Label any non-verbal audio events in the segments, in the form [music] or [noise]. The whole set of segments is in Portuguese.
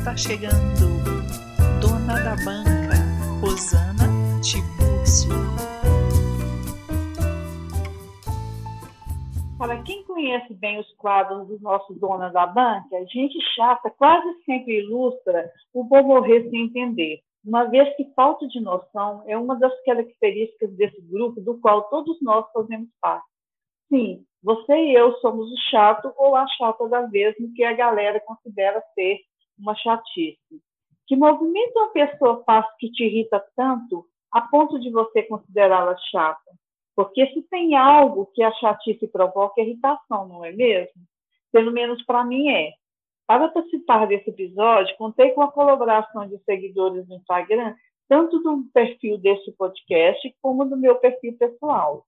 está chegando, dona da banca, Rosana Tibúrcio. Para quem conhece bem os quadros dos nossos donas da banca, gente chata quase sempre ilustra o bom morrer sem entender, uma vez que falta de noção é uma das características desse grupo do qual todos nós fazemos parte. Sim, você e eu somos o chato ou a chata da vez no que a galera considera ser uma chatice. Que movimento uma pessoa faz que te irrita tanto a ponto de você considerá-la chata? Porque se tem algo que a chatice provoca, é irritação, não é mesmo? Pelo menos para mim é. Para participar desse episódio, contei com a colaboração de seguidores no Instagram, tanto do perfil deste podcast como do meu perfil pessoal.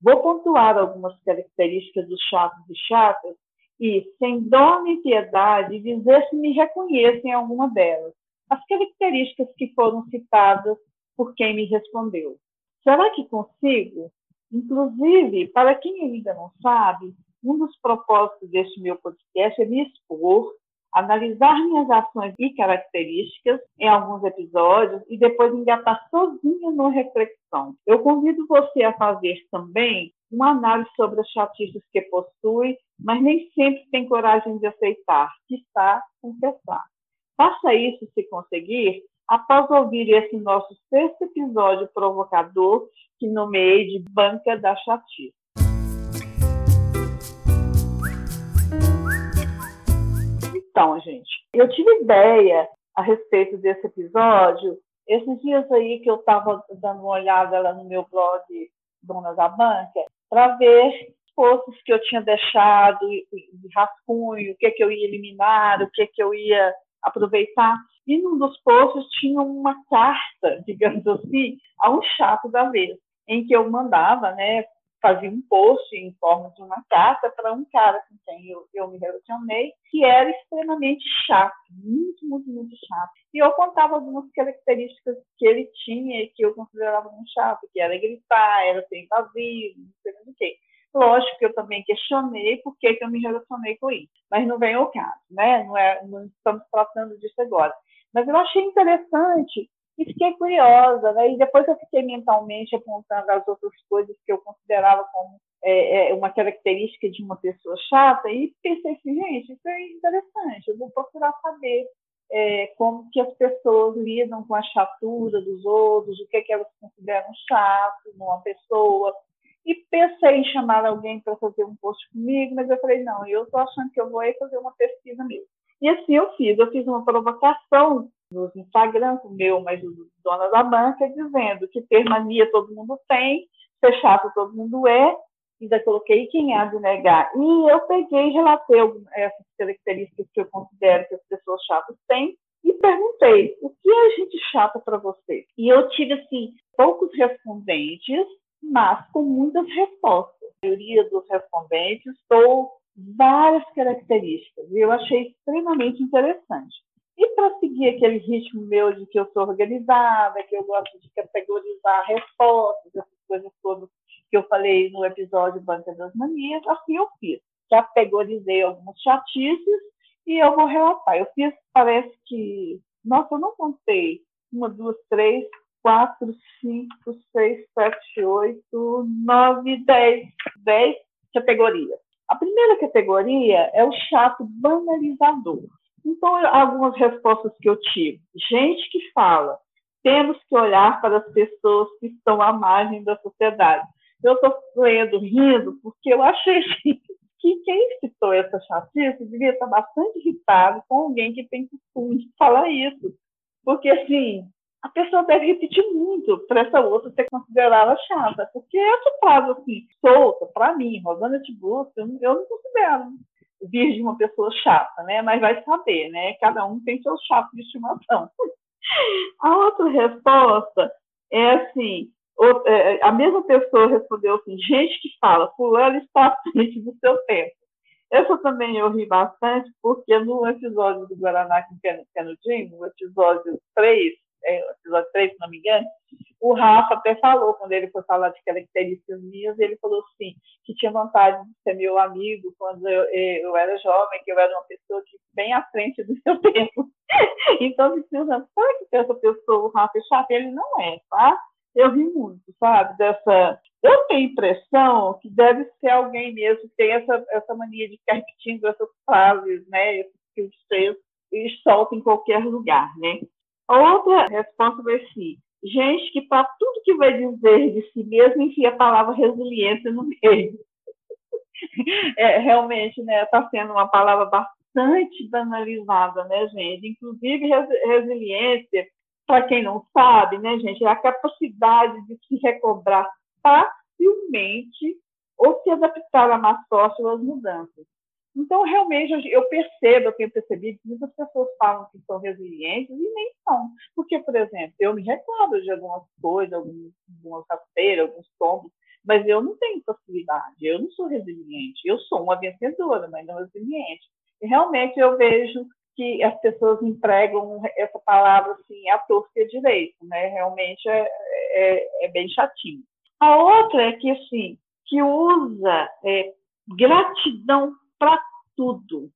Vou pontuar algumas características dos chatos e chatas e, sem dó nem piedade, dizer se me reconhecem em alguma delas, as características que foram citadas por quem me respondeu. Será que consigo? Inclusive, para quem ainda não sabe, um dos propósitos deste meu podcast é me expor, analisar minhas ações e características em alguns episódios e depois engatar sozinha numa reflexão. Eu convido você a fazer também uma análise sobre as chatices que possui, mas nem sempre tem coragem de aceitar, que está confessar. Faça isso se conseguir, após ouvir esse nosso sexto episódio provocador, que nomeei de Banca da Chatice. Então, gente, eu tive ideia a respeito desse episódio esses dias aí que eu estava dando uma olhada lá no meu blog Dona da Banca, para ver posts que eu tinha deixado de rascunho, o que, que eu ia eliminar, o que, que eu ia aproveitar. E num dos posts tinha uma carta, [laughs] digamos assim, a um chato da vez, em que eu mandava, né, fazia um post em forma de uma carta para um cara com quem eu, eu me relacionei, que era extremamente chato, muito, muito, muito chato. E eu contava algumas características que ele tinha e que eu considerava muito chato, que era gritar, era ser invasivo, não sei o que. Lógico que eu também questionei por que, que eu me relacionei com isso, mas não vem ao caso, né? Não, é, não estamos tratando disso agora. Mas eu achei interessante e fiquei curiosa, né? E depois eu fiquei mentalmente apontando as outras coisas que eu considerava como é, é, uma característica de uma pessoa chata e pensei assim, gente, isso é interessante, eu vou procurar saber é, como que as pessoas lidam com a chatura dos outros, o que, é que elas consideram chato numa pessoa, e pensei em chamar alguém para fazer um post comigo, mas eu falei, não, eu estou achando que eu vou fazer uma pesquisa mesmo. E assim eu fiz, eu fiz uma provocação nos Instagram, o meu, mas o dona da banca, dizendo que ter mania todo mundo tem, ser chato todo mundo é, ainda coloquei quem há de negar. E eu peguei e relatei essas características que eu considero que as pessoas chatas têm e perguntei, o que é gente chata para você? E eu tive, assim, poucos respondentes, mas com muitas respostas. A maioria dos respondentes dou várias características e eu achei extremamente interessante. E para seguir aquele ritmo meu de que eu sou organizada, que eu gosto de categorizar respostas, essas coisas todas que eu falei no episódio Banca das Manias, assim eu fiz. Categorizei alguns chatices e eu vou relatar. Eu fiz, parece que, nossa, eu não contei, uma, duas, três, quatro, cinco, seis, sete, oito, nove, dez, dez categorias. A primeira categoria é o chato banalizador. Então, algumas respostas que eu tive. Gente que fala, temos que olhar para as pessoas que estão à margem da sociedade. Eu estou lendo, rindo, porque eu achei que quem citou essa chatice devia estar bastante irritado com alguém que tem costume de falar isso. Porque, assim, a pessoa deve repetir muito para essa outra ser considerada chata. Porque essa frase, assim, solta, para mim, Rosana Tiburcio, eu não considero vir de uma pessoa chata, né? Mas vai saber, né? Cada um tem seu chato de estimação. [laughs] A outra resposta é assim, é, a mesma pessoa respondeu assim, gente que fala, fulano está à frente do seu tempo. Essa também eu ri bastante, porque no episódio do Guaraná com Canudinho, no episódio 3, é, episódio 3, se não me engano, o Rafa até falou, quando ele foi falar de características minhas, ele falou assim, que tinha vontade de ser meu amigo quando eu, eu era jovem, que eu era uma pessoa que bem à frente do seu [laughs] tempo. então, pensando, será que essa pessoa, o Rafa é? Ele não é, tá? Eu vi muito, sabe, dessa... Eu tenho impressão que deve ser alguém mesmo que tem essa, essa mania de ficar repetindo essas frases, né, esses textos, e solta em qualquer lugar, né? Outra resposta vai ser gente que para tudo que vai dizer de si mesmo enfia a palavra resiliência no meio. [laughs] É, realmente, né, está sendo uma palavra bastante banalizada, né, gente? Inclusive, resiliência, para quem não sabe, né, gente, é a capacidade de se recobrar facilmente ou se adaptar a má sorte ou às mudanças. Então, realmente, eu percebo, eu tenho percebido que muitas pessoas falam que são resilientes e nem são. Porque, por exemplo, eu me recordo de algumas coisas, algumas rasteiras, alguns tombos, mas eu não tenho facilidade, eu não sou resiliente. Eu sou uma vencedora, mas não resiliente. E realmente eu vejo que as pessoas empregam essa palavra assim, a torta direito, né? Realmente é, é, é, bem chatinho. A outra é que, assim, que usa é, gratidão para tudo.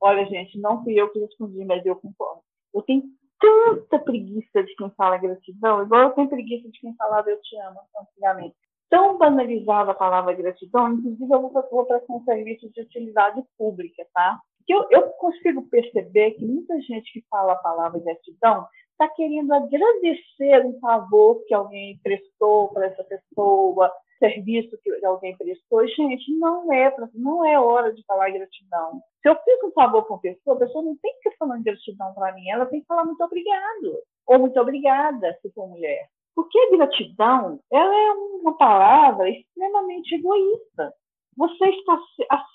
Olha, gente, não fui eu que respondi, mas eu concordo. Eu tenho tanta preguiça de quem fala gratidão, igual eu tenho preguiça de quem falava eu te amo antigamente. Tão banalizada a palavra gratidão, inclusive eu vou, prestar um serviço de utilidade pública, tá? Que eu, eu consigo perceber que muita gente que fala a palavra gratidão está querendo agradecer um favor que alguém prestou para essa pessoa, serviço que alguém prestou. Gente, não é, não é hora de falar gratidão. Se eu fiz um favor com a pessoa, a pessoa não tem que ficar falando gratidão para mim, ela tem que falar muito obrigado, ou muito obrigada, se for mulher. Porque a gratidão, ela é uma palavra extremamente egoísta. Você está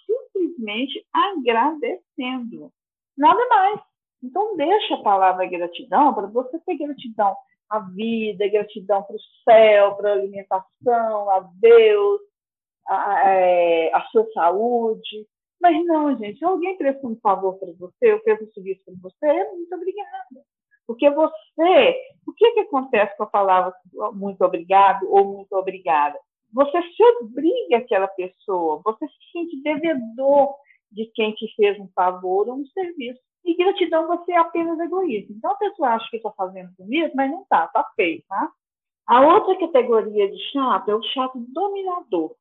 simplesmente agradecendo. Nada mais. Então, deixa a palavra gratidão para você ter gratidão a vida, gratidão para o céu, para a alimentação, a Deus, a, é, a, sua saúde. Mas não, gente, alguém prestou um favor para você, ou fez um serviço para você, é muito obrigada. Porque você, o que, que acontece com a palavra muito obrigado ou muito obrigada? Você se obriga àquela pessoa, você se sente devedor de quem te fez um favor ou um serviço. E gratidão você é apenas egoísta. Então a pessoa acha que está fazendo bonito, mas não está, está feio, tá? A outra categoria de chato é o chato dominador.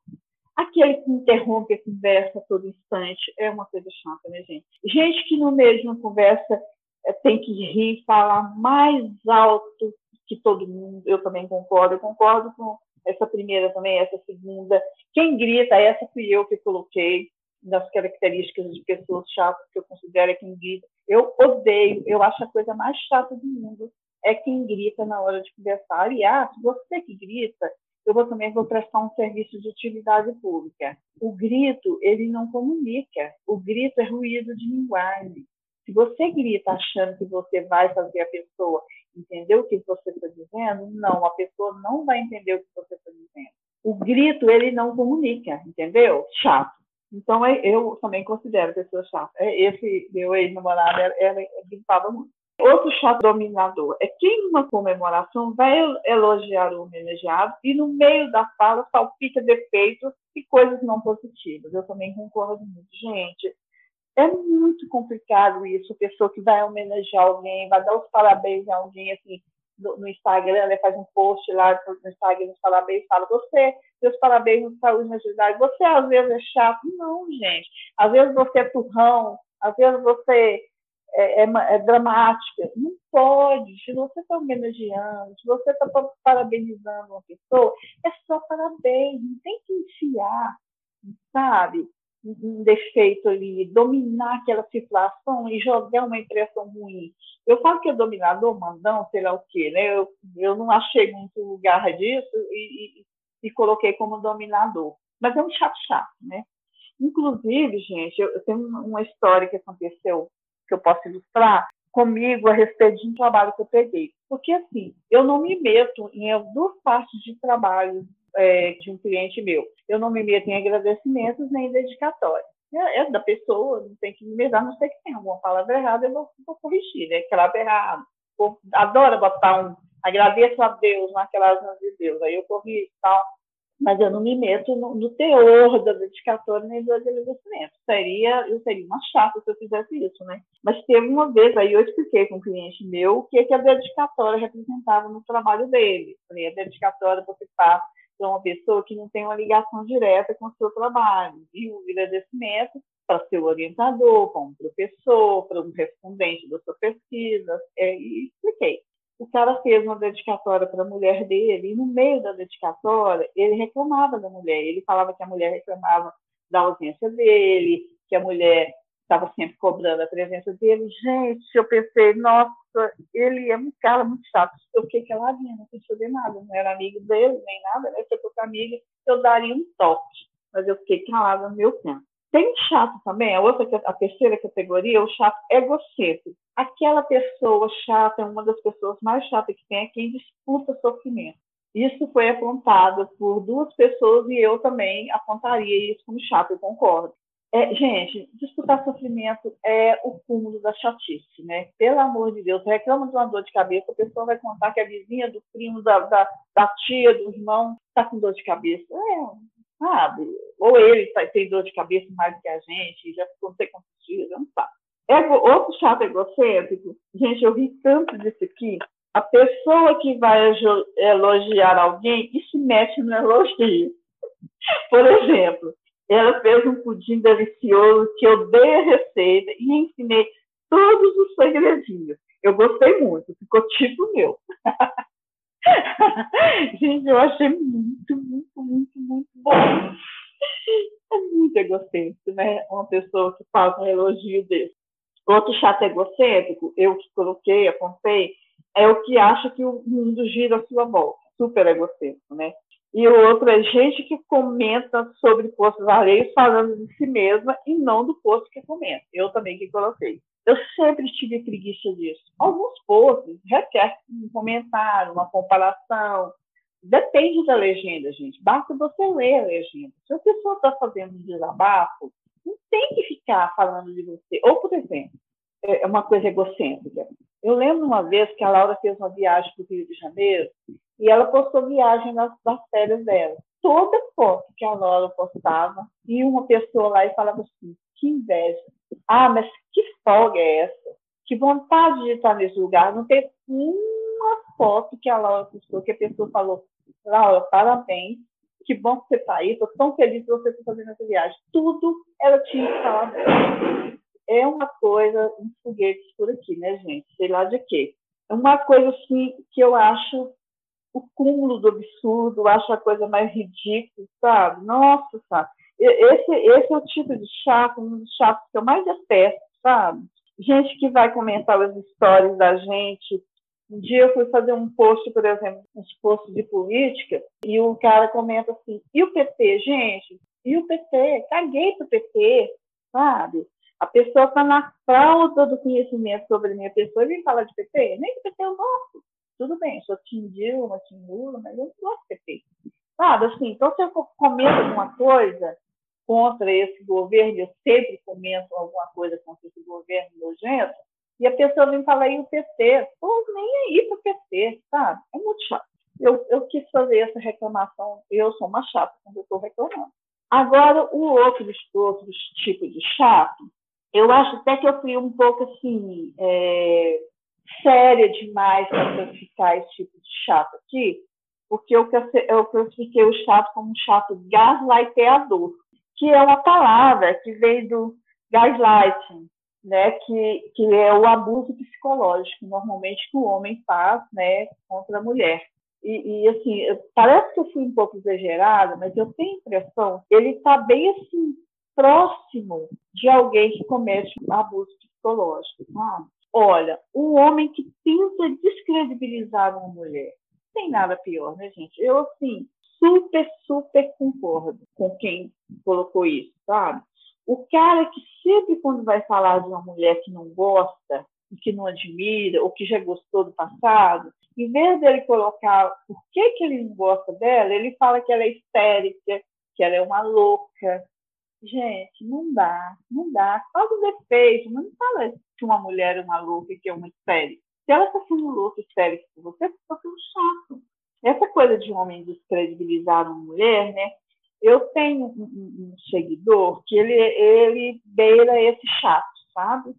Aquele que interrompe a conversa a todo instante é uma coisa chata, né, gente? Gente que no meio de uma conversa é, tem que rir, falar mais alto que todo mundo. Eu também concordo. Eu concordo com essa primeira também, essa segunda. Quem grita, essa fui eu que coloquei das características de pessoas chatas que eu considero é quem grita. Eu odeio, eu acho a coisa mais chata do mundo é quem grita na hora de conversar. Aliás, você que grita, eu vou, também vou prestar um serviço de utilidade pública. O grito, ele não comunica. O grito é ruído de linguagem. Se você grita achando que você vai fazer a pessoa entender o que você está dizendo, não, a pessoa não vai entender o que você está dizendo. O grito, ele não comunica, entendeu? Chato. Então, é, eu também considero pessoa chata. É, esse meu ex-namorado, ela gritava muito. Outro chato dominador é quem, numa comemoração, vai elogiar o homenageado e, no meio da fala, salpica defeitos e coisas não positivas. Eu também concordo muito. Gente, é muito complicado isso. Pessoa que vai homenagear alguém, vai dar os parabéns a alguém, assim, no, Instagram, ela faz um post lá no Instagram, os parabéns, fala, você, seus parabéns no saúde agilidade, você às vezes é chato. Não, gente. Às vezes você é turrão, às vezes você é, é, é dramática. Não pode. Se você está homenageando, se você está parabenizando uma pessoa, é só parabéns, não tem que enfiar, sabe? Um defeito ali, dominar aquela situação e jogar uma impressão ruim. Eu falo que é dominador, mandão, sei lá o quê, né? Eu, eu não achei muito lugar disso e, e, e coloquei como dominador. Mas é um chato chato, né? Inclusive, gente, eu, eu tenho uma história que aconteceu que eu posso ilustrar comigo a respeito de um trabalho que eu peguei. Porque, assim, eu não me meto em duas partes de trabalho é, de um cliente meu. Eu não me meto em agradecimentos nem em dedicatórias. É, é, da pessoa, não tem que me meter, não sei que tem alguma palavra errada, eu vou, vou corrigir, né? Que ela errado. Adora botar um agradeço a Deus naquelas mãos de Deus, aí eu corrijo e tal mas eu não me meto no, no teor da dedicatória nem do agradecimento. Seria, eu seria uma chata se eu fizesse isso, né? Mas teve uma vez, aí eu expliquei com um cliente meu o que, que a dedicatória representava no trabalho dele. Falei, a dedicatória você faz para uma pessoa que não tem uma ligação direta com o seu trabalho. E o agradecimento para seu orientador, para um professor, para um respondente da sua pesquisa, é, e expliquei o cara fez uma dedicatória para a mulher dele, e no meio da dedicatória, ele reclamava da mulher. Ele falava que a mulher reclamava da ausência dele, que a mulher estava sempre cobrando a presença dele. Gente, eu pensei, nossa, ele é um cara muito chato. Eu fiquei caladinha, não quis fazer nada, não era amigo dele, nem nada, né? Se eu fosse amiga, eu daria um toque. Mas eu fiquei calada no meu canto. Tem chato também, a outra, a terceira categoria, o chato egocêntrico. Aquela pessoa chata é uma das pessoas mais chatas que tem, é quem disputa sofrimento. Isso foi apontado por duas pessoas e eu também apontaria isso como chato, eu concordo. É, gente, disputar sofrimento é o cúmulo da chatice, né? Pelo amor de Deus, reclama de uma dor de cabeça, a pessoa vai contar que a vizinha do primo, da, da, da tia, do irmão, está com dor de cabeça. É, sabe? Ou ele tá, tem dor de cabeça mais que a gente, já ficou não sei quantos dias, não sabe. Ego, outro chato egocêntrico, gente, eu vi tanto disso aqui. A pessoa que vai elogiar alguém e se mete no elogio. [laughs] Por exemplo, ela fez um pudim delicioso que eu dei a receita e ensinei todos os segredinhos. Eu gostei muito, ficou tipo meu. [laughs] Gente, eu achei muito, muito, muito, muito bom. É muito egocêntrico, né? Uma pessoa que faz um elogio desse. Outro chato egocêntrico, eu que coloquei, apontei, é o que acha que o mundo gira à sua volta. Super egocêntrico, né? E o outro é gente que comenta sobre postos alheios falando de si mesma e não do posto que comenta. Eu também que coloquei. Eu sempre tive preguiça disso. Alguns posts requer um comentário, uma comparação. Depende da legenda, gente. Basta você ler a legenda. Se a pessoa está fazendo um desabafo, não tem que ficar falando de você. Ou, por exemplo, é uma coisa egocêntrica. Eu lembro uma vez que a Laura fez uma viagem para o Rio de Janeiro e ela postou viagem nas, nas férias dela. Toda foto que a Laura postava, e uma pessoa lá e falava assim: que inveja. Ah, mas que folga é essa? Que vontade de estar nesse lugar. Não tem uma foto que a Laura postou que a pessoa falou: Laura, parabéns, que bom que você está aí, estou tão feliz que você está fazendo essa viagem. Tudo ela tinha que falar É uma coisa, uns foguetes por aqui, né, gente? Sei lá de quê. É uma coisa assim que eu acho o cúmulo do absurdo, acho a coisa mais ridícula, sabe? Nossa, sabe? Esse, esse é o tipo de chato, um dos chatos que eu mais detesto, sabe? Gente que vai comentar as histórias da gente. Um dia eu fui fazer um post, por exemplo, uns posts de política, e o cara comenta assim, e o PT, gente? E o PT? Caguei pro PT, sabe? A pessoa está na fralda do conhecimento sobre a minha pessoa e vem falar de PT. Nem que PT eu gosto. Tudo bem, sou Tim Dilma, Tim Lula, mas eu não gosto de PT. Sabe, assim, então se eu comento alguma coisa contra esse governo, eu sempre comento alguma coisa contra esse governo nojento, e a pessoa vem falar aí o PT, nem aí pro PT, sabe? É muito chato. Eu, eu quis fazer essa reclamação, eu sou uma chata quando eu estou reclamando. Agora, o outro, outros tipos de chato, eu acho até que eu fui um pouco assim, é, séria demais para classificar esse tipo de chato aqui, porque eu, eu classifiquei o chato como um chato gaslighteador, que é uma palavra que veio do gaslighting, né, que, que é o abuso psicológico, normalmente, que o homem faz né, contra a mulher. E, e, assim, parece que eu fui um pouco exagerada, mas eu tenho a impressão ele está bem assim, próximo de alguém que comete um abuso psicológico. Sabe? Olha, um homem que tenta descredibilizar uma mulher. Tem nada pior, né, gente? Eu, assim, super, super concordo com quem colocou isso, sabe? O cara que sempre, quando vai falar de uma mulher que não gosta, que não admira, ou que já gostou do passado, em vez dele colocar por que, que ele não gosta dela, ele fala que ela é histérica, que ela é uma louca. Gente, não dá, não dá. Fala o defeito, não fala que uma mulher é uma louca, que é uma histérica. Se ela está sendo louca, histérica com você, você está sendo chato. Essa coisa de homem descredibilizar uma mulher, né? Eu tenho um, um, um seguidor que ele, ele beira esse chato, sabe?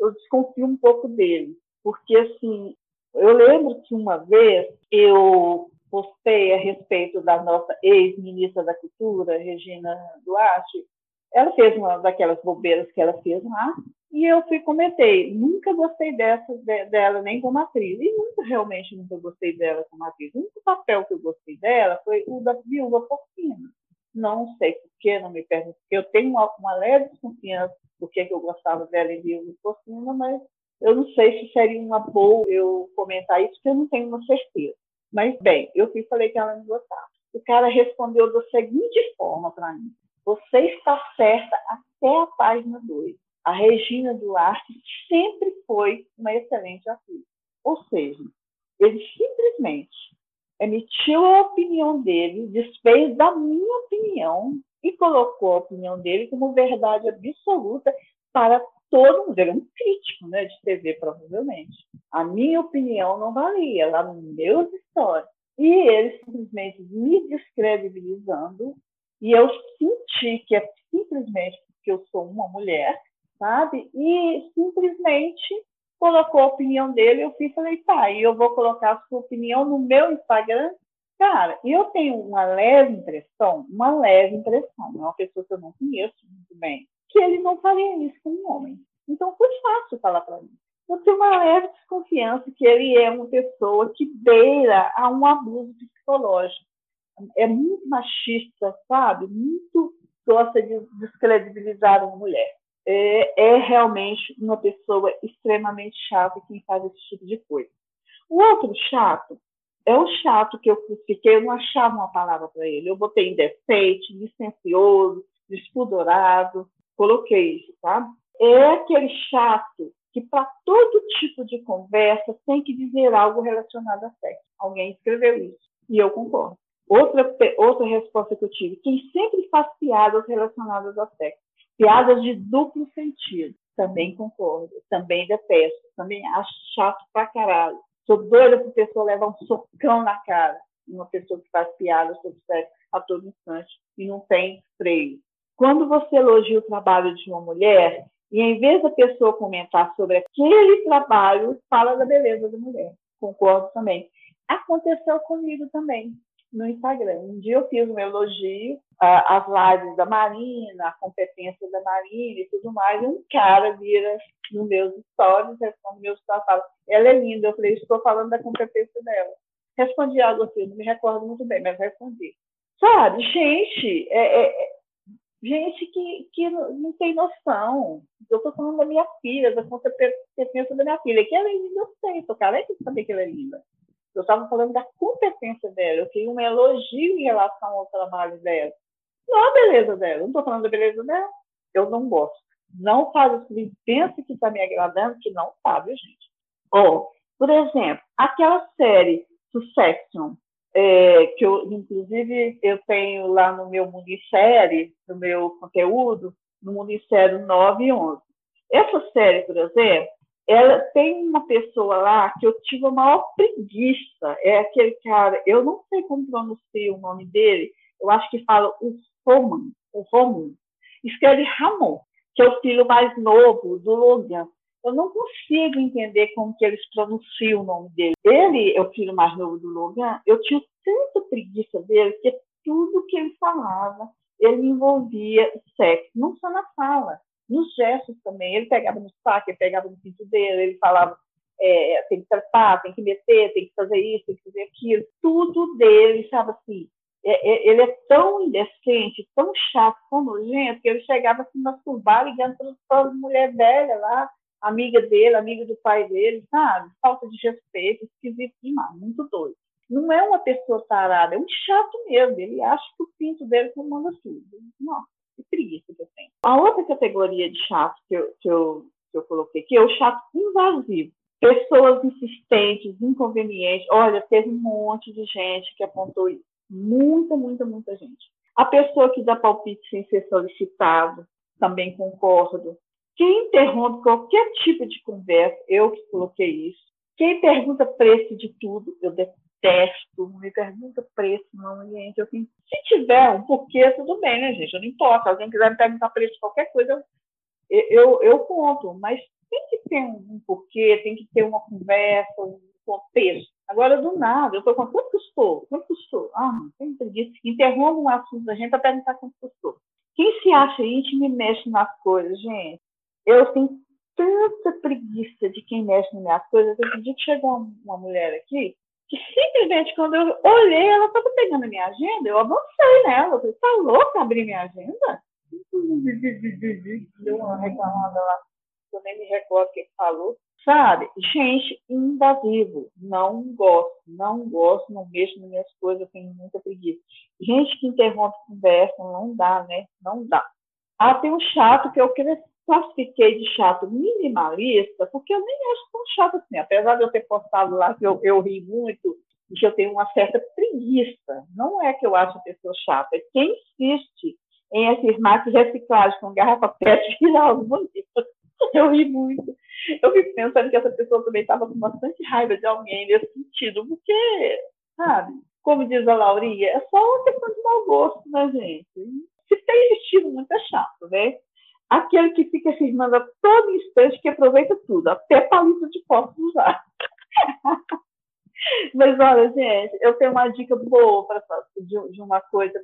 Eu desconfio um pouco dele, porque assim, eu lembro que uma vez eu postei a respeito da nossa ex-ministra da Cultura, Regina Duarte. Ela fez uma daquelas bobeiras que ela fez lá, e eu fui comentei, nunca gostei dessa, de, dela nem como atriz, e nunca, realmente, nunca gostei dela como atriz. O único papel que eu gostei dela foi o da Viúva Porcina. Não sei por que, não me pergunto, porque eu tenho uma, uma leve desconfiança por que eu gostava dela em Viúva Porcina, mas eu não sei se seria uma boa eu comentar isso, porque eu não tenho uma certeza. Mas, bem, eu fui falei que ela não gostava. O cara respondeu da seguinte forma para mim: Você está certa até a página 2. A Regina Duarte sempre foi uma excelente atriz. Ou seja, ele simplesmente emitiu a opinião dele, desfez da minha opinião e colocou a opinião dele como verdade absoluta para todo mundo, ele é um crítico né, de TV, provavelmente. A minha opinião não valia lá nos meus stories. E ele simplesmente me descredibilizando, e eu senti que é simplesmente porque eu sou uma mulher, sabe? E simplesmente colocou a opinião dele, eu fui e falei, tá, e eu vou colocar a sua opinião no meu Instagram. Cara, eu tenho uma leve impressão, uma leve impressão, é uma pessoa que eu não conheço muito bem, que ele não faria isso com um homem. Então foi fácil falar para mim. Eu tenho uma leve desconfiança que ele é uma pessoa que beira a um abuso psicológico. É muito machista, sabe? Muito gosta de descredibilizar uma mulher. É, é realmente uma pessoa extremamente chata quem faz esse tipo de coisa. O outro chato é o chato que eu crucifiquei, eu não achava uma palavra para ele. Eu botei indecente, licencioso, despudorado, coloquei isso, tá? É aquele chato que para todo tipo de conversa tem que dizer algo relacionado a sexo. Alguém escreveu isso e eu concordo. Outra, outra resposta que eu tive, quem sempre faz piadas relacionadas a sexo, piadas de duplo sentido, também concordo, também detesto, também acho chato pra caralho. Sou doida para a pessoa levar um socão na cara, uma pessoa que faz piadas sobre sexo a todo instante e não tem freio. Quando você elogia o trabalho de uma mulher, e em vez da pessoa comentar sobre aquele trabalho, fala da beleza da mulher. Concordo também. Aconteceu comigo também no Instagram. Um dia eu fiz um elogio às lives da Marina, a competência da Marina e tudo mais, e um cara vira nos meus stories, responde meus stories, fala, ela é linda. Eu falei, estou falando da competência dela. Respondi algo assim, não me recordo muito bem, mas respondi. Sabe, gente, é, é, gente que, que não tem noção. Eu estou falando da minha filha, da competência da minha filha, que ela é linda, eu sei, tô careta de saber que ela é linda. Eu estava falando da competência dela, eu queria um elogio em relação ao trabalho dela. Não a beleza dela, eu não estou falando da beleza dela, eu não gosto. Não faz o que pensa que está me agradando, que não sabe, gente. Ou, por exemplo, aquela série Succession, é, que eu, inclusive, eu tenho lá no meu Munissérie, no meu conteúdo, no Munissérie 9 e 11. Essa série, por exemplo, ela tem uma pessoa lá que eu tive a maior preguiça, é aquele cara, eu não sei como pronunciar o nome dele, eu acho que fala o Roman, o Roman, escreve Ramon, que é o filho mais novo do Logan eu não consigo entender como que eles pronunciam o nome dele. Ele é o filho mais novo do Logan. Eu tinha tanta preguiça dele que tudo que ele falava, ele envolvia sexo, não só na fala, nos gestos também. Ele pegava no saco, ele pegava no pinto dele, ele falava é, tem que tratar, tem que meter, tem que fazer isso, tem que fazer aquilo. Tudo dele, sabe assim, é, é, ele é tão indecente, tão chato, tão nojento, que ele chegava a se masturbar ligando para as mulheres velhas lá, amiga dele, amiga do pai dele, sabe? Falta de respeito, esquisito demais, muito doido. Não é uma pessoa tarada, é um chato mesmo. Ele acha que o pinto dele comanda tudo. Não. Que preguiça que eu tenho. A outra categoria de chato que eu, que eu, que eu coloquei aqui é o chato invasivo. Pessoas insistentes, inconvenientes. Olha, teve um monte de gente que apontou isso. Muita, muita, muita gente. A pessoa que dá palpite sem ser solicitado, também concordo. Quem interrompe qualquer tipo de conversa, eu que coloquei isso. Quem pergunta preço de tudo, eu detesto. Não me pergunta preço, não, gente. Eu. Se tiver um porquê, tudo bem, né, gente? Eu não importa. Se alguém quiser me perguntar preço de qualquer coisa, eu, eu, eu conto. Mas tem que ter um porquê, tem que ter uma conversa, um contexto. Agora, do nada, eu estou com quanto custou? Quanto custou? Ah, não tem preguiça. Interrompa um assunto da gente para perguntar quanto custou. Quem se acha íntimo e mexe nas coisas, gente? Eu tenho tanta preguiça de quem mexe nas minhas coisas. Eu dia chegou uma mulher aqui, que simplesmente quando eu olhei, ela estava pegando minha agenda, eu avancei nela. Eu falei, tá louca abrir minha agenda? Deu uma reclamada lá, eu nem me recordo o que falou. Sabe? Gente, invasivo. Não gosto, não gosto, não mexo nas minhas coisas, tenho muita preguiça. Gente que interrompe conversa, não dá, né? Não dá. Ah, tem um chato que eu classifiquei de chato minimalista, porque eu nem acho tão chato assim. Apesar de eu ter postado lá que eu, eu ri muito que eu tenho uma certa preguiça. Não é que eu acho a pessoa chata, é quem insiste em afirmar que reciclagem com garrafa PET vira [laughs] algo bonito. Eu ri muito. Eu fico pensando que essa pessoa também estava com bastante raiva de alguém nesse sentido, porque, sabe, como diz a Laurinha, é só uma questão de mau gosto, né, gente? Se tem vestido muito é chato, né? Aquele que fica afirmando a todo instante que aproveita tudo, até palito de copo usar. [laughs] Mas olha, gente, eu tenho uma dica boa de, de uma coisa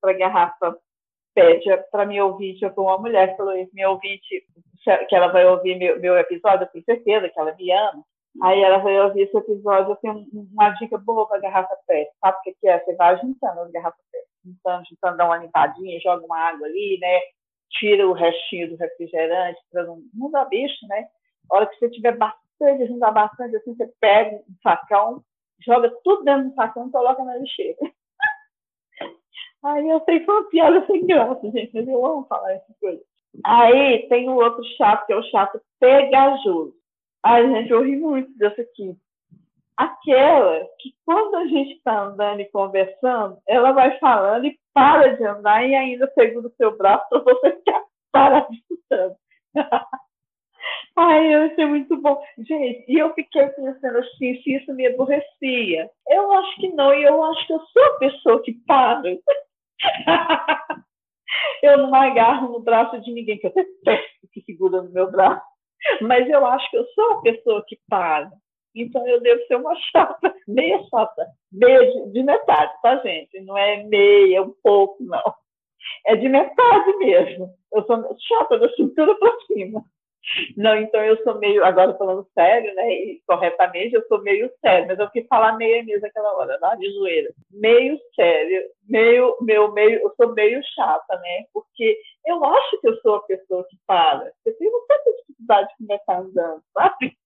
para garrafa pede para minha ouvinte, eu uma mulher que falou isso, minha ouvinte, que ela vai ouvir meu, meu episódio, eu tenho certeza que ela me ama. Aí ela vai ouvir esse episódio, eu tenho uma dica boa para garrafa PET. Sabe o que é? Você vai juntando as garrafas PET, juntando, juntando, dá uma limpadinha, joga uma água ali, né? Tira o restinho do refrigerante para não, não dar bicho, né? A hora que você tiver bastante, juntar bastante, assim, você pega um facão, joga tudo dentro do facão e coloca na lixeira. [laughs] Aí eu sei que foi uma piada sem graça, gente, mas eu amo falar essas coisas. Aí tem o outro chato, que é o chato pegajoso. Ai, gente, eu ri muito dessa aqui. Aquela que quando a gente está andando e conversando, ela vai falando e para de andar e ainda segura o seu braço para você ficar parado. [laughs] Ai, eu achei muito bom. Gente, e eu fiquei pensando assim, se isso me aborrecia. Eu acho que não, e eu acho que eu sou a pessoa que para. [laughs] eu não agarro no braço de ninguém, que eu detesto que segura no meu braço. Mas eu acho que eu sou a pessoa que para. Então eu devo ser uma [laughs] chata, meia chata, meia de, de metade, tá, gente? Não é meia, um pouco, não. É de metade mesmo. Eu sou chata da cintura para cima. Não, então eu sou meio, agora falando sério, né, e corretamente, eu sou meio sério, mas eu quis falar meio mesmo aquela hora, lá de zoeira. Meio sério, meio, meu, meio, eu sou meio chata, né, porque eu acho que eu sou a pessoa que para. Eu tenho tanta dificuldade de começar andando, sabe?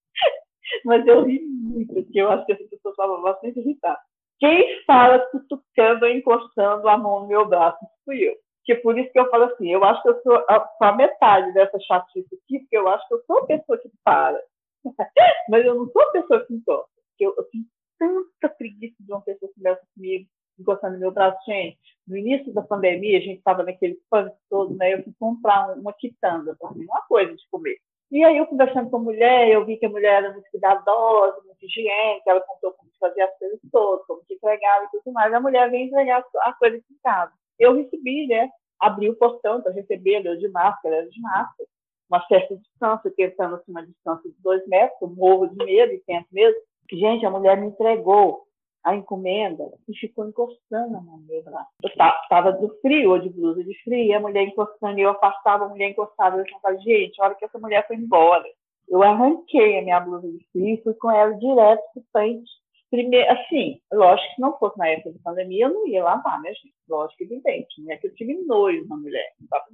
Mas eu ri muito, porque eu acho que essa pessoa estava bastante irritada. Quem fala cutucando ou encostando a mão no meu braço? Fui eu que por isso que eu falo assim, eu acho que eu sou a, a metade dessa chatice aqui, porque eu acho que eu sou a pessoa que para. [laughs] Mas eu não sou a pessoa que encosta. Eu, eu tenho tanta preguiça de uma pessoa que conversa comigo, encostando no meu braço. Gente, no início da pandemia, a gente estava naquele pânico todo, né? Eu fui comprar uma quitanda para mim, uma coisa de comer. E aí eu conversando com a mulher, eu vi que a mulher era muito cuidadosa, muito higiênica, ela contou como fazia as coisas todas, como que entregava e tudo mais. A mulher veio entregar a coisa em casa. Eu recebi, né? abri o portão para receber, eu de máscara, era de máscara, uma certa distância, tentando assim, uma distância de dois metros, morro de medo e tento mesmo. Gente, a mulher me entregou a encomenda e ficou encostando a mão no. Eu estava do frio, de blusa de frio, a mulher encostando, e eu afastava, a mulher encostava, eu falava, gente, a hora que essa mulher foi embora, eu arranquei a minha blusa de frio e fui com ela direto para o frente Primeiro, assim, lógico que se não fosse na época da pandemia, eu não ia lavar, né, gente? Lógico que evidente. Não é que eu tive nojo na mulher, não estava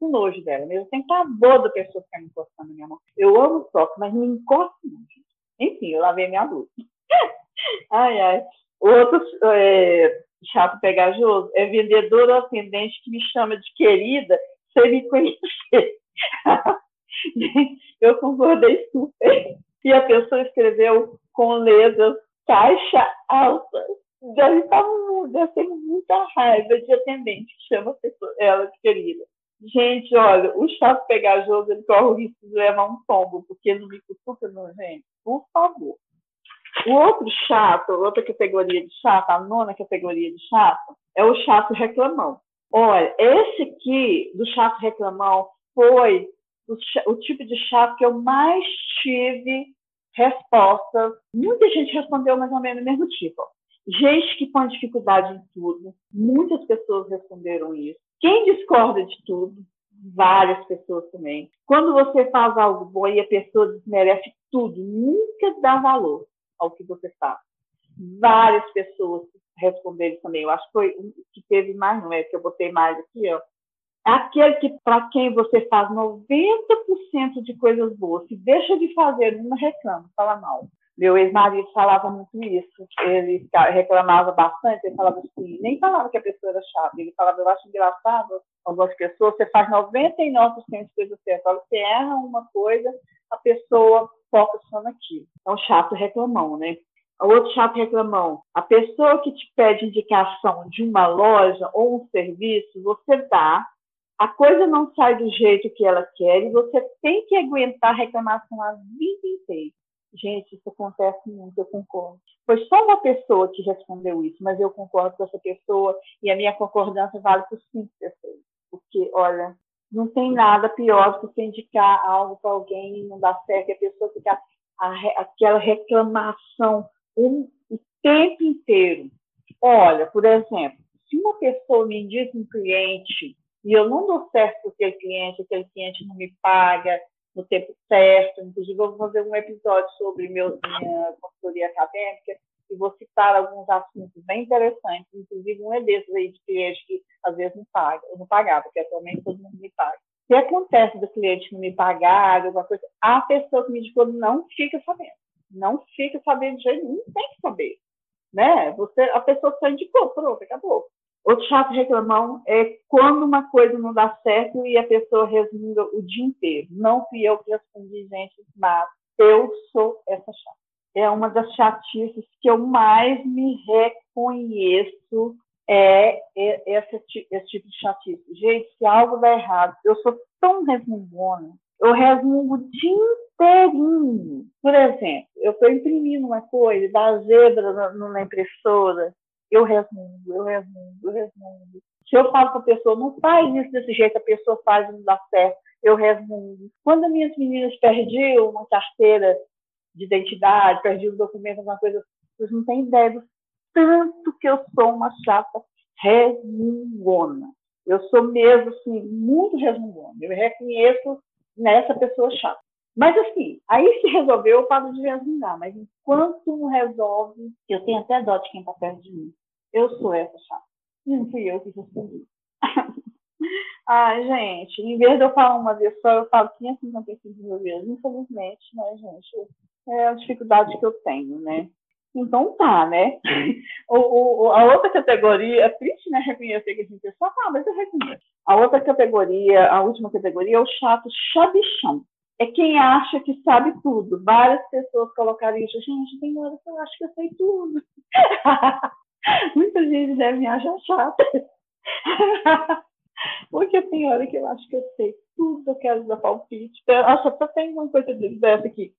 com nojo dela. Mas eu tenho pavor da pessoa ficar me encostando na minha mão. Eu amo toque, mas não me encosto não, gente. Enfim, eu lavei minha blusa. [laughs] ai, ai. Outro é, chato pegajoso é vendedor ou atendente que me chama de querida sem me conhecer. [laughs] eu concordei super. E a pessoa escreveu com letras caixa alta. Deve, estar, deve ter muita raiva de atendente que chama pessoa, ela de querida. Gente, olha, o chato pegajoso ele corre o risco de levar um tombo, porque não me cutuca, não, gente. Por favor. O outro chato, outra categoria de chato, a nona categoria de chato, é o chato reclamão. Olha, esse aqui, do chato reclamão, foi o, o tipo de chato que eu mais tive respostas. Muita gente respondeu mais ou menos o mesmo tipo. Gente que põe dificuldade em tudo. Muitas pessoas responderam isso. Quem discorda de tudo? Várias pessoas também. Quando você faz algo bom e a pessoa desmerece tudo, nunca dá valor ao que você faz. Várias pessoas responderam também. Eu acho que foi um que teve mais, não é? Que eu botei mais aqui, ó. Aquele que, para quem você faz 90% de coisas boas, se deixa de fazer, não reclama, fala mal. Meu ex-marido falava muito isso. Ele reclamava bastante, ele falava assim, nem falava que a pessoa era chata, ele falava, eu acho engraçado, algumas pessoas, você faz 99% de coisas certas, você erra uma coisa, a pessoa foca só naquilo. É um chato reclamão, né? O outro chato reclamão, a pessoa que te pede indicação de uma loja ou um serviço, você dá, a coisa não sai do jeito que ela quer e você tem que aguentar a reclamação a vida inteira. Gente, isso acontece muito, eu concordo. Foi só uma pessoa que respondeu isso, mas eu concordo com essa pessoa e a minha concordância vale por cinco pessoas. Porque, olha, não tem nada pior do que você indicar algo para alguém e não dar certo e a pessoa ficar aquela reclamação um, o tempo inteiro. Olha, por exemplo, se uma pessoa me indica um cliente e eu não dou certo com aquele cliente, aquele cliente não me paga no tempo certo, inclusive eu vou fazer um episódio sobre meu, minha consultoria acadêmica e vou citar alguns assuntos bem interessantes, inclusive um é desses aí de cliente que às vezes não paga, eu não pagava, porque atualmente todo mundo me paga. Se acontece do cliente não me pagar, alguma coisa, a pessoa que me indicou não fica sabendo. Não fica sabendo de jeito nenhum, tem que saber. Né? Você, a pessoa só indicou, pronto, acabou. Outro chato reclamão é quando uma coisa não dá certo e a pessoa resmunga o dia inteiro. Não fui eu que respondi, gente, mas eu sou essa chata é uma das chatices que eu mais me reconheço é, esse, esse tipo de chatice. Gente, se algo dá errado, eu sou tão resmungona, eu resmungo o dia inteirinho. Por exemplo, eu estou imprimindo uma coisa, dá zebra na, na impressora, eu resmungo, eu resmungo, eu resmungo. Se eu falo para a pessoa, não faz isso desse jeito, a pessoa faz e não dá certo, eu resmungo. Quando as minhas meninas perdiam uma carteira de identidade, perdi o documento, alguma coisa. Vocês não têm ideia do tanto que eu sou uma chata resmungona. Eu sou mesmo, assim, muito resmungona. Eu reconheço nessa pessoa chata. Mas, assim, aí se resolveu, eu paro de resmungar. Mas enquanto não resolve, eu tenho até dó de quem está perto de mim. Eu sou essa chata. Não fui eu que respondi. [laughs] Ai, gente, em vez de eu falar uma vez só, eu falo 555 mil vezes. Infelizmente, né, gente? É a dificuldade que eu tenho, né? Então tá, né? O, o, a outra categoria, é triste, né? Reconhecer que a gente é só, ah, mas eu reconheço. A outra categoria, a última categoria, é o chato chabichão. É quem acha que sabe tudo. Várias pessoas colocaram isso. Gente, tem hora que eu acho que eu sei tudo. [laughs] Muita gente deve me achar chata. [laughs] Porque tem hora que eu acho que eu sei tudo, eu quero dar palpite. Eu acho que tem uma coisa dessa aqui.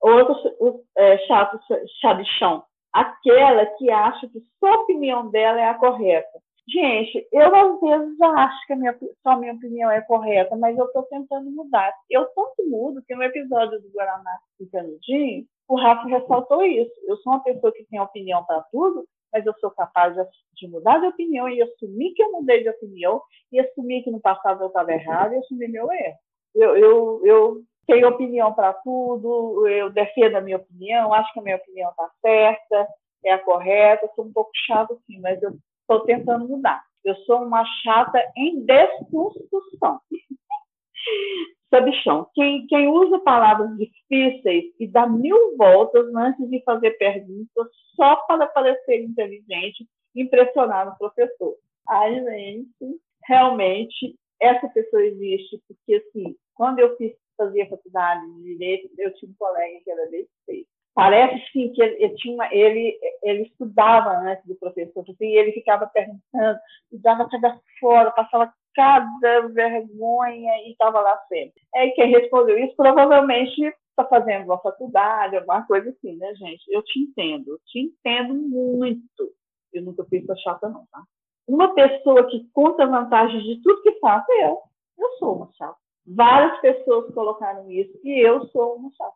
Outro é, chato, chabichão, aquela que acha que só a opinião dela é a correta. Gente, eu às vezes acho que a minha, só a minha opinião é correta, mas eu estou tentando mudar. Eu tanto mudo que no episódio do Guaraná e Canudinho, o Rafa ressaltou isso. Eu sou uma pessoa que tem opinião para tudo, mas eu sou capaz de, de, mudar de opinião e assumir que eu mudei de opinião e assumir que no passado eu estava errado e assumir meu erro. Eu, eu, eu tenho opinião para tudo, eu defendo a minha opinião, acho que a minha opinião está certa, é a correta, sou um pouco chato sim, mas eu estou tentando mudar. Eu sou uma chata em desconstrução. [laughs] sabichão. Quem, quem usa palavras difíceis e dá mil voltas antes de fazer perguntas só para parecer inteligente, impressionar o professor. Ai, gente, realmente, essa pessoa existe, porque, assim, quando eu fiz, fazia faculdade de Direito, eu tinha um colega que era desse jeito. Parece, sim, que ele, ele, tinha, ele, ele estudava antes do professor, assim, e ele ficava perguntando, dava cada fora, passava cada vergonha e estava lá sempre. É quem respondeu isso provavelmente está fazendo uma faculdade, alguma coisa assim, né, gente? Eu te entendo, eu te entendo muito. Eu nunca fiz essa chata, não, tá? Uma pessoa que conta vantagens de tudo que faz é eu. Eu sou uma chata. Várias pessoas colocaram isso e eu sou uma chata.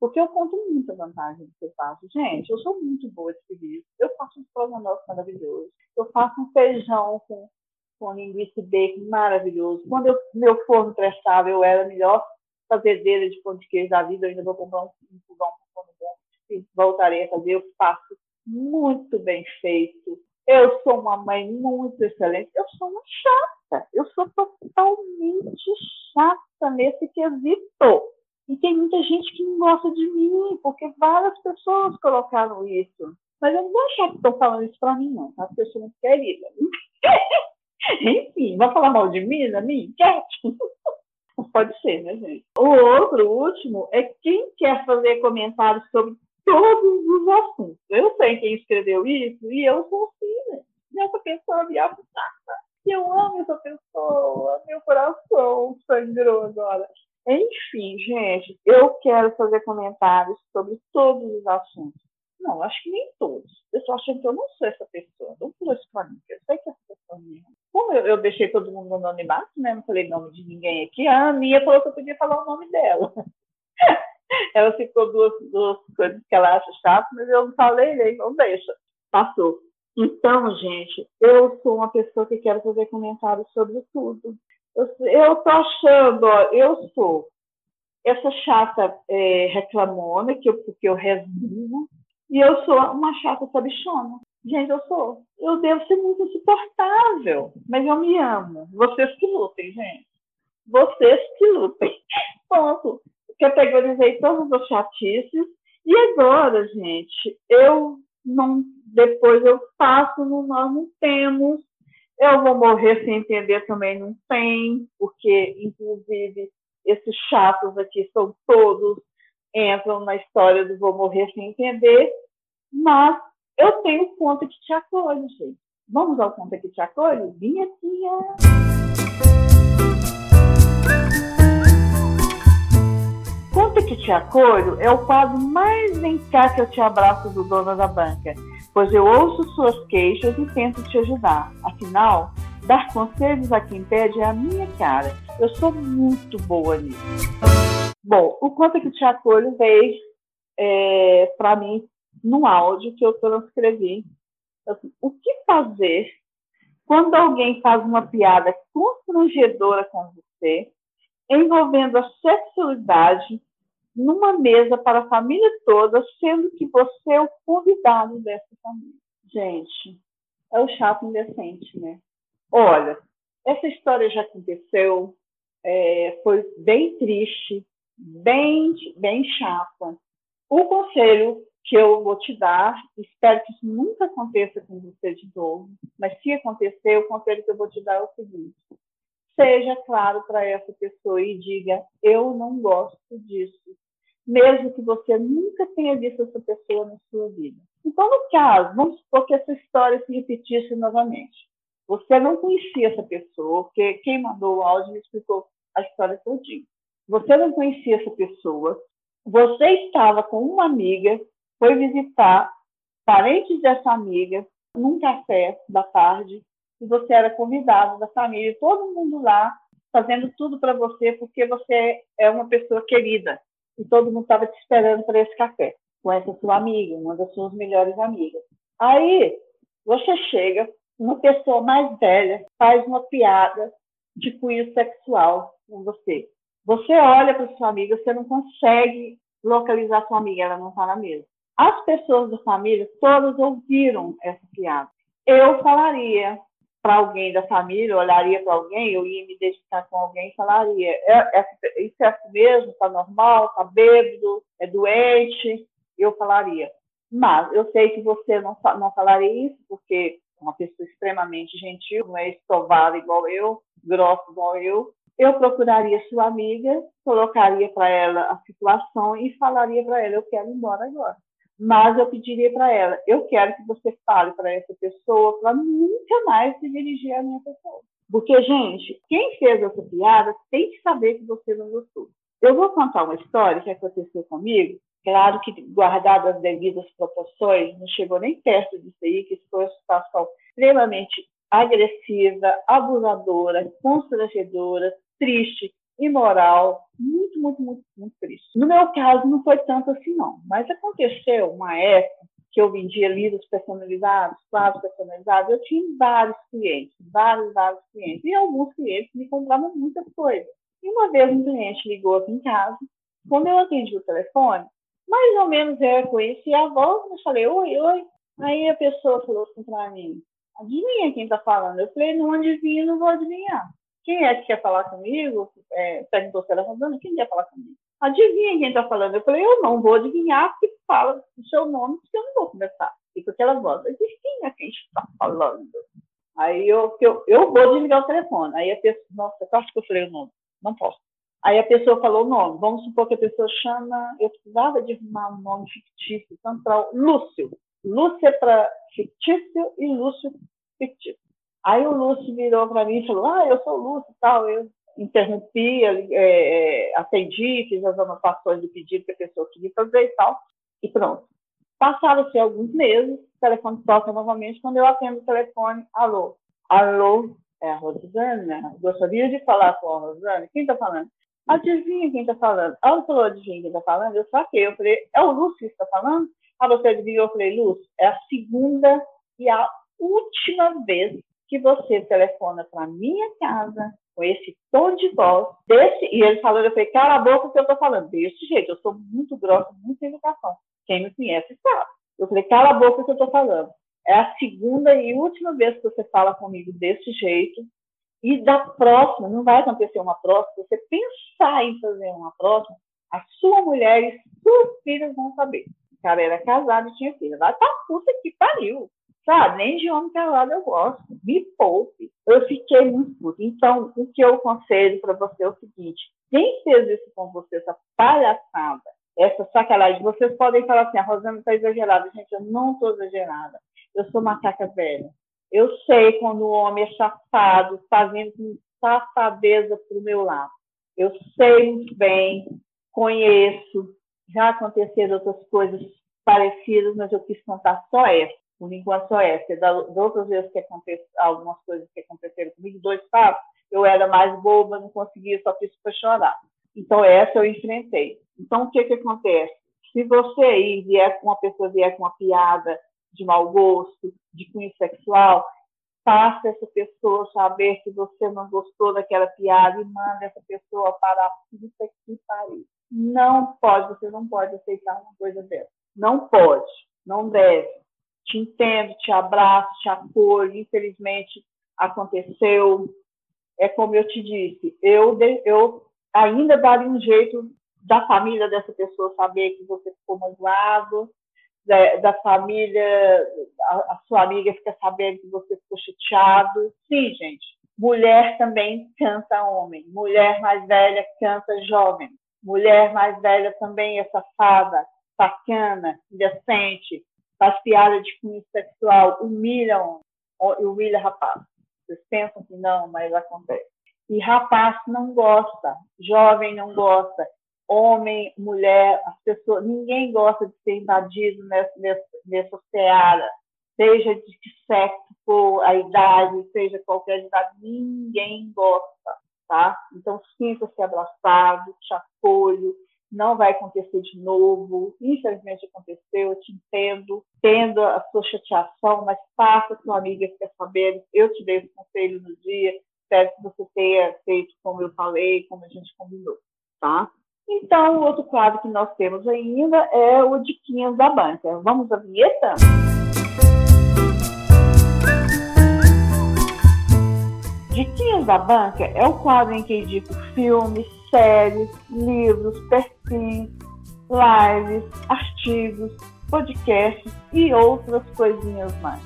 Porque eu conto muita vantagem do que eu faço. Gente, eu sou muito boa de serviço. Eu faço um estrogonofe maravilhoso. Eu faço um feijão com, com linguiça e bacon maravilhoso. Quando eu, meu forno prestava, eu era a melhor fazedeira de pão de queijo da vida. Eu ainda vou comprar um, um fogão com pão bom. E voltarei a fazer. Eu faço muito bem feito. Eu sou uma mãe muito excelente. Eu sou uma chata. Eu sou totalmente chata nesse quesito. E tem muita gente que não gosta de mim, porque várias pessoas colocaram isso. Mas eu não vou achar que estão falando isso para mim, não, tá? Porque eu sou muito querida. [laughs] Enfim, vai falar mal de mim, na minha enquete? [laughs] Pode ser, né, gente? O outro, o último, é quem quer fazer comentários sobre todos os assuntos. Eu sei quem escreveu isso e eu sou assim, né? E essa pessoa me abraça. Eu amo essa pessoa, meu coração sangrou agora. Enfim, gente, eu quero fazer comentários sobre todos os assuntos. Não, acho que nem todos. Eu só que eu não sou essa pessoa. Não isso pra mim, eu sei que é essa pessoa mesmo. Como eu, eu, deixei todo mundo no anonimato, né? Não falei nome de ninguém aqui, a Aninha falou que eu podia falar o nome dela. [laughs] ela ficou duas, duas coisas que ela acha chato, mas eu não falei, nem, não deixa. Passou. Então, gente, eu sou uma pessoa que quero fazer comentários sobre tudo. Eu estou achando, ó, eu sou essa chata é, reclamona, que eu, porque eu resmungo, e eu sou uma chata sabichona. Gente, eu sou. Eu devo ser muito insuportável, mas eu me amo. Vocês que lutem, gente. Vocês que lutem. Ponto. Categorizei todas as chatices. E agora, gente, eu não. Depois eu faço, nós não temos eu vou morrer sem entender também não tem, porque, inclusive, esses chatos aqui são todos, entram na história do vou morrer sem entender, mas eu tenho conta que te acolhe, gente. Vamos ao conta que te acolhe? Vinhetinha! Conta que te acolho é o quadro mais vem cá que eu te abraço do dono da banca pois eu ouço suas queixas e tento te ajudar. Afinal, dar conselhos a quem pede é a minha cara. Eu sou muito boa nisso. Bom, o Conta que te acolho veio é, para mim no áudio que eu transcrevi. Assim, o que fazer quando alguém faz uma piada constrangedora com você, envolvendo a sexualidade numa mesa para a família toda, sendo que você é o convidado dessa família. Gente, é o chato indecente, né? Olha, essa história já aconteceu, é, foi bem triste, bem, bem chata. O conselho que eu vou te dar, espero que isso nunca aconteça com você de novo, mas se acontecer, o conselho que eu vou te dar é o seguinte: seja claro para essa pessoa e diga: eu não gosto disso mesmo que você nunca tenha visto essa pessoa na sua vida. Então, no caso, vamos supor que essa história se repetisse novamente. Você não conhecia essa pessoa, porque quem mandou o áudio me explicou a história todinha. Você não conhecia essa pessoa, você estava com uma amiga, foi visitar parentes dessa amiga num café da tarde, e você era convidado da família, todo mundo lá, fazendo tudo para você, porque você é uma pessoa querida e todo mundo estava te esperando para esse café, com essa sua amiga, uma das suas melhores amigas. Aí, você chega, uma pessoa mais velha faz uma piada de cunho sexual com você. Você olha para sua amiga, você não consegue localizar sua amiga, ela não está na mesa. As pessoas da família todas ouviram essa piada. Eu falaria, para alguém da família, olharia para alguém, eu ia me identificar com alguém e falaria: é, é, Isso é assim mesmo? Está normal? Está bêbado? É doente? Eu falaria. Mas eu sei que você não, não falaria isso, porque é uma pessoa extremamente gentil, não é estovada igual eu, grossa igual eu. Eu procuraria sua amiga, colocaria para ela a situação e falaria para ela: Eu quero ir embora agora mas eu pediria para ela, eu quero que você fale para essa pessoa para nunca mais se dirigir à minha pessoa. Porque, gente, quem fez essa piada tem que saber que você não gostou. Eu vou contar uma história que aconteceu comigo, claro que guardado as devidas proporções, não chegou nem perto disso aí, que foi uma situação extremamente agressiva, abusadora, constrangedora, triste, imoral, muito, muito, muito, muito triste. No meu caso, não foi tanto assim, não. Mas aconteceu uma época que eu vendia livros personalizados, quadros personalizados, eu tinha vários clientes, vários, vários clientes. E alguns clientes me compravam muita coisa. E uma vez um cliente ligou aqui em casa, quando eu atendi o telefone, mais ou menos eu reconheci a voz, eu falei, oi, oi. Aí a pessoa falou assim para mim, adivinha quem está falando? Eu falei, não adivinha, não vou adivinhar. Quem é que quer falar comigo? É, perguntou se ela falando, quem quer falar comigo? Adivinha quem está falando? Eu falei, eu não vou adivinhar, porque fala o seu nome, porque eu não vou conversar. E com aquela voz, disse, quem é está falando? Aí eu, eu, eu vou desligar o telefone. Aí a pessoa, nossa, eu acho que eu falei o nome, não posso. Aí a pessoa falou o nome. Vamos supor que a pessoa chama, eu precisava de arrumar um nome fictício, para Lúcio. Lúcio para fictício e Lúcio fictício. Aí o Lúcio virou para mim e falou: Ah, eu sou o Lúcio tal. Eu interrompi, é, é, atendi, fiz as anotações do pedido que a pessoa queria fazer e tal, e pronto. Passaram-se alguns meses, o telefone toca novamente. Quando eu atendo o telefone, alô, alô, é a Rosana? Gostaria de falar com a Rosana? Quem está falando? Adivinha quem está falando? Ela falou, adivinha quem está falando? Eu saquei. Eu falei, é o Lúcio que está falando? Ah, você adivinhou? Eu falei, Lúcio, é a segunda e a última vez que você telefona para minha casa com esse tom de voz, desse, e ele falou, eu falei, cala a boca que eu estou falando, desse jeito, eu sou muito grossa, muito educação. Quem me conhece sabe. Eu falei, cala a boca que eu estou falando. É a segunda e última vez que você fala comigo desse jeito, e da próxima, não vai acontecer uma próxima, você pensar em fazer uma próxima, a sua mulher e suas filhas vão saber. O cara era casado e tinha filha. Vai pra puta que pariu. Sabe, nem de homem calado eu gosto. Me poupe. Eu fiquei muito puta. Então, o que eu aconselho para você é o seguinte: quem fez isso com você, essa palhaçada, essa sacanagem, vocês podem falar assim: a Rosana está exagerada. Gente, eu não estou exagerada. Eu sou macaca velha. Eu sei quando o homem é safado, fazendo safadeza para o meu lado. Eu sei muito bem, conheço, já aconteceram outras coisas parecidas, mas eu quis contar só essa enquanto só essa. Das outras vezes que aconteceu, algumas coisas que aconteceram comigo, dois fatos, eu era mais boba, não conseguia, só fiz para chorar. Então, essa eu enfrentei. Então, o que, que acontece? Se você aí vier com uma pessoa vier com uma piada de mau gosto, de cunho sexual, faça essa pessoa saber que você não gostou daquela piada e manda essa pessoa para a puta que pariu. Não pode, você não pode aceitar uma coisa dessa. Não pode, não deve te entendo, te abraço, te acolho. Infelizmente, aconteceu. É como eu te disse, eu, eu ainda daria um jeito da família dessa pessoa saber que você ficou magoado, da, da família, a, a, sua amiga fica sabendo que você ficou chateado. Sim, gente, mulher também canta homem, mulher mais velha canta jovem, mulher mais velha também é safada, sacana, indecente, faz piada de cunho sexual, humilham, humilha rapaz. Vocês pensam que não, mas acontece. E rapaz não gosta, jovem não gosta, homem, mulher, as pessoas, ninguém gosta de ser invadido nessa, nessa, nessa seara, seja de que sexo for a idade, seja qualquer idade, ninguém gosta, tá? Então sinta-se abraçado, te apoio, não vai acontecer de novo. Infelizmente aconteceu, eu te entendo, tendo a sua chateação, mas faça que sua amiga fique sabendo. Eu te dei esse conselho no dia, espero que você tenha feito como eu falei, como a gente combinou, tá? Então, o outro quadro que nós temos ainda é o Diquinhas da Banca. Vamos à vinheta? Diquinhas da Banca é o quadro em que indico filmes, séries, livros, perfis, lives, artigos, podcasts e outras coisinhas mais.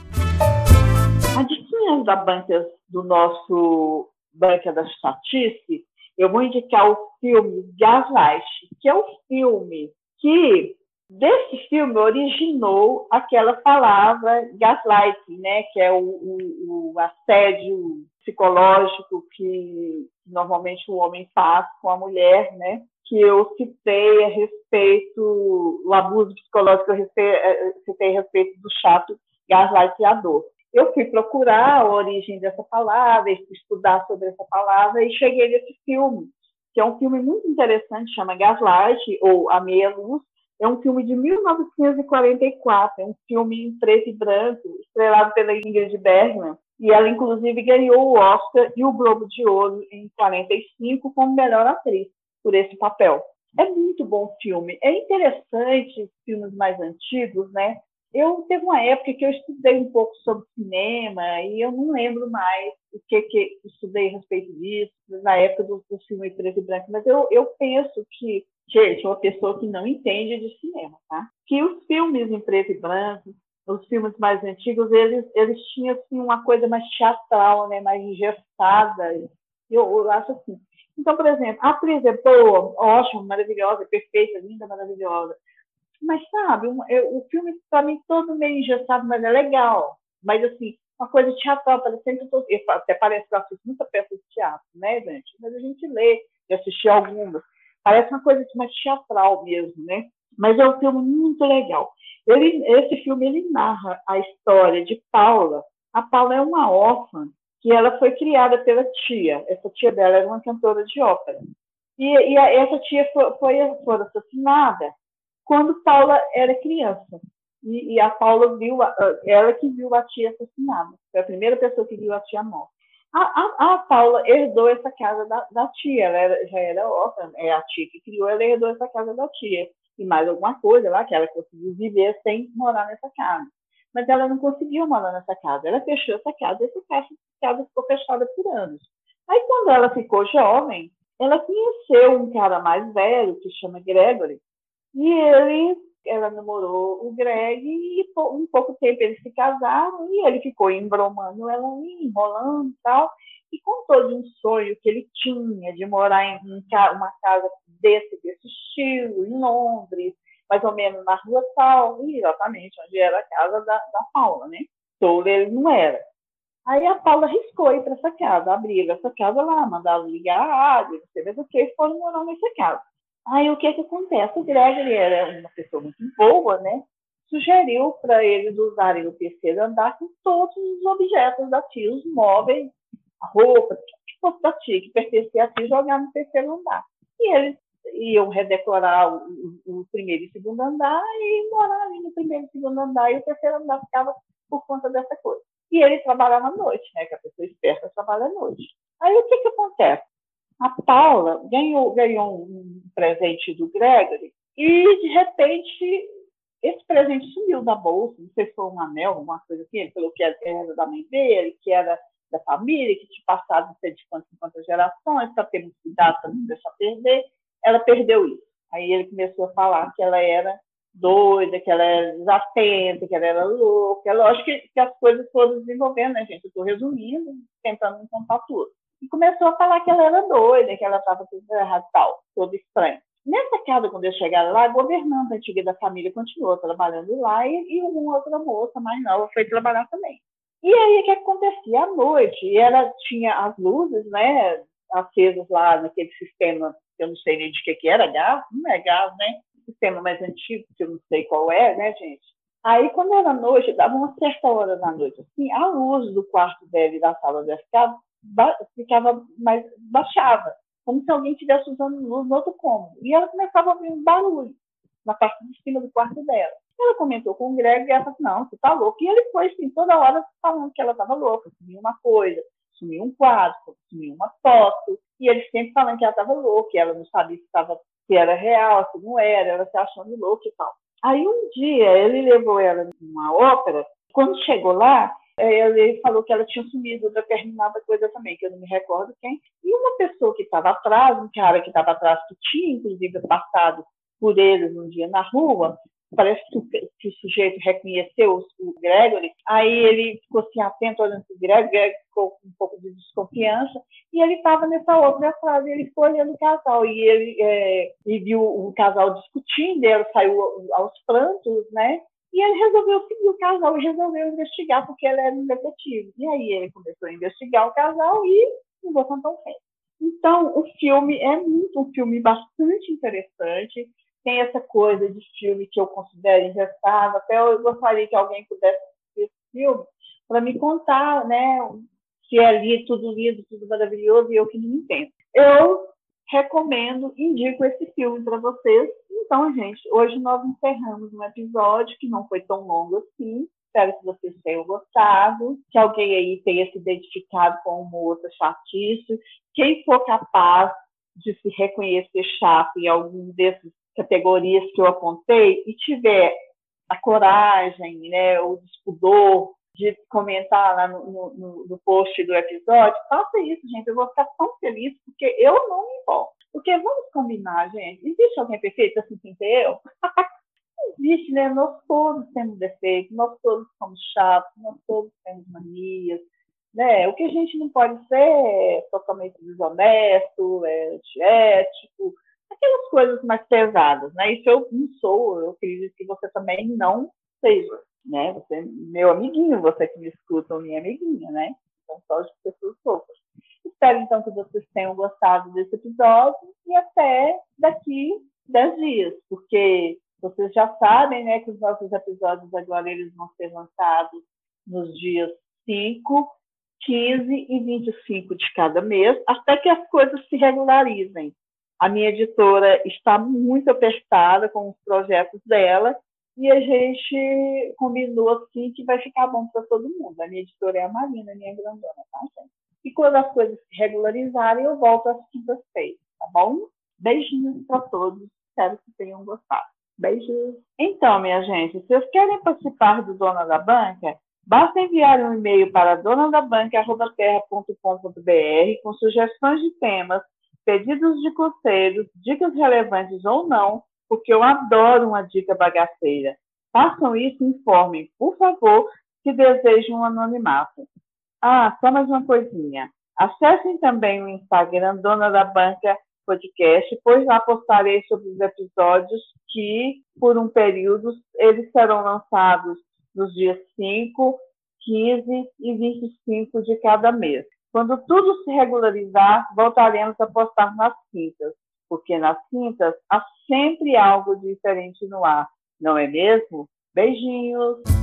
A da Banca do nosso Banca da Chatice, eu vou indicar o filme Gaslight, que é o filme que desse filme originou aquela palavra gaslighting, né, que é o, o, o, assédio psicológico que normalmente o homem faz com a mulher, né, que eu citei a respeito, o abuso psicológico eu eh, citei a respeito do chato gaslightador. Eu fui procurar a origem dessa palavra, estudar sobre essa palavra e cheguei nesse filme, que é um filme muito interessante, chama Gaslight, ou A Meia Luz, é um filme de 1944, é um filme em preto e branco, estrelado pela Ingrid Bergman, e ela inclusive ganhou o Oscar e o Globo de Ouro em 45 como melhor atriz por esse papel. É muito bom filme. É interessante filmes mais antigos, né? Eu teve uma época que eu estudei um pouco sobre cinema e eu não lembro mais o que que estudei a respeito disso na época do, do filme preto e branco, mas eu, eu penso que gente, uma pessoa que não entende de cinema, tá? Que os filmes em preto e branco, os filmes mais antigos, eles, eles tinham assim, uma coisa mais teatral, né? mais engessada. Eu, eu acho assim. Então, por exemplo, a atriz é boa, ótima, maravilhosa, perfeita, linda, maravilhosa. Mas, sabe, um, eu, o filme, para mim, todo meio engessado, mas é legal. Mas, assim, uma coisa teatral, parecendo que eu, até parece que eu assisto muita peça de teatro, né, gente? Mas a gente lê, e assistir algumas. Parece uma coisa mais teatral mesmo, né? Mas é um filme muito legal. Ele, esse filme ele narra a história de Paula. A Paula é uma órfã que ela foi criada pela tia. Essa tia dela era uma cantora de ópera. E, e a, essa tia foi, foi, assassinada quando Paula era criança. E, e, a Paula viu, ela que viu a tia assassinada. Foi a primeira pessoa que viu a tia morta. A, a, a, Paula herdou essa casa da, da tia, ela era, já era órfã, é a tia que criou, ela herdou essa casa da tia. E mais alguma coisa lá que ela conseguiu viver sem morar nessa casa. Mas ela não conseguiu morar nessa casa. Ela fechou essa casa e essa casa ficou fechada por anos. Aí, quando ela ficou jovem, ela conheceu um cara mais velho, que chama Gregory, e ele ela namorou o Greg e um pouco tempo eles se casaram e ele ficou embromando ela, enrolando e tal. E contou de um sonho que ele tinha de morar em uma casa desse, desse estilo, em Londres, mais ou menos na rua tal, exatamente onde era a casa da, da Paula, né? Touro ele não era. Aí a Paula riscou ir para essa casa, abriu essa casa lá, mandaram ligar a rádio, não sei o que, e foram morar nessa casa. Aí o que que acontece? O Gregory era uma pessoa muito boa, né? Sugeriu para eles usarem o terceiro andar com todos os objetos da tia, os móveis, a roupa, que fosse da tia, que pertencia a tia, jogar no terceiro andar. E eles iam redecorar o, o, primeiro e segundo andar e morar ali no primeiro e segundo andar, e o terceiro andar ficava por conta dessa coisa. E ele trabalhava à noite, né? Que a pessoa esperta trabalha à noite. Aí o que que acontece? a Paula ganhou, ganhou um presente do Gregory e, de repente, esse presente sumiu da bolsa, não sei se foi um anel, alguma coisa assim, ele falou que era da mãe dele, que era da família, que não sei de quantas, quantas gerações, para ter muito cuidado, para não deixar perder. Ela perdeu isso. Aí ele começou a falar que ela era doida, que ela era desatenta, que ela era louca. É lógico que, que as coisas foram desenvolvendo, né, gente? Eu estou resumindo, tentando contar tudo e começou a falar que ela era doida, que ela estava tudo errado, tal, todo estranho. Nessa casa, quando eu chegaram lá, a governanta antiga da família continuou trabalhando lá e, e uma outra moça mais nova foi trabalhar também. E aí, o que acontecia? À noite, e ela tinha as luzes, né, acesas lá naquele sistema, que eu não sei nem de que que era, gás? Não é gás, né? Sistema mais antigo, que eu não sei qual é, né, gente? Aí, quando era noite, dava uma certa hora da noite, assim, a luz do quarto dela e da sala dessa casa ficava mais baixava, como se alguém estivesse usando luz no outro cômodo. E ela começava a ouvir um barulho na parte de cima do quarto dela. Ela comentou com o Greg e ela falou, não, você tá louco. E ele foi, assim, toda hora falando que ela estava louca, sumiu uma coisa, sumiu um quadro, sumiu uma foto. E ele sempre falando que ela estava louca, que ela não sabia se, tava, se era real, se não era, ela se achando louca e tal. Aí um dia ele levou ela numa ópera, quando chegou lá, Ele falou que ela tinha sumido determinada coisa também, que eu não me recordo quem. E uma pessoa que estava atrás, um cara que estava atrás, que tinha inclusive passado por eles um dia na rua, parece que o, que o sujeito reconheceu o Gregory, aí ele ficou assim atento olhando para o Gregory, ficou com um pouco de desconfiança, e ele estava nessa outra frase, ele ficou olhando o casal, e ele, é, e viu o casal discutindo, ela saiu aos prantos, né? E ele resolveu seguir o casal e resolveu investigar, porque ele era um detetive. E aí ele começou a investigar o casal e não vou contar o fim. Então, o filme é muito um filme bastante interessante tem essa coisa de filme que eu considero engessado. Até eu gostaria que alguém pudesse assistir esse filme para me contar, né, se é ali tudo lindo, tudo maravilhoso e eu que não entendo. Eu recomendo, indico esse filme para vocês. Então, gente, hoje nós encerramos um episódio que não foi tão longo assim. Espero que vocês tenham gostado, que alguém aí tenha se identificado com uma outra chatice. Quem for capaz de se reconhecer chato em algum desses categorias que eu apontei e tiver a coragem, né, o despudor de comentar lá no, no, no, post do episódio, faça isso, gente. Eu vou ficar tão feliz porque eu não me importo. Porque vamos combinar, gente. Existe alguém perfeito assim sem ser eu? [laughs] existe, né? Nós todos temos defeitos, nós todos somos chatos, nós todos temos manias. Né? O que a gente não pode ser é totalmente desonesto, é antiético, aquelas coisas mais pesadas, né? Isso eu não sou, eu acredito que você também não seja, né? Você meu amiguinho, você que me escuta, minha amiguinha, né? Então, só de pessoas fofas. Espero, então, que vocês tenham gostado desse episódio e até daqui 10 dias, porque vocês já sabem, né, que os nossos episódios agora eles vão ser lançados nos dias 5, 15 e 25 de cada mês, até que as coisas se regularizem. A minha editora está muito apertada com os projetos dela e a gente combinou assim que vai ficar bom para todo mundo. A minha editora é a Marina, minha grandona, tá, gente? E quando as coisas se regularizarem, eu volto às quintas-feiras, tá bom? Beijinhos para todos. Espero que tenham gostado. Beijos. Então, minha gente, se vocês querem participar do Dona da Banca, basta enviar um e-mail para donadabanca.terra.com.br com sugestões de temas pedidos de conselhos, dicas relevantes ou não, porque eu adoro uma dica bagaceira. Façam isso e informem, por favor, se desejam um anonimato. Ah, só mais uma coisinha. Acessem também o Instagram Dona da Banca Podcast, pois lá postarei sobre os episódios que, por um período, eles serão lançados nos dias 5, 15 e 25 de cada mês. Quando tudo se regularizar, voltaremos a postar nas quintas, porque nas quintas há sempre algo diferente no ar, não é mesmo? Beijinhos!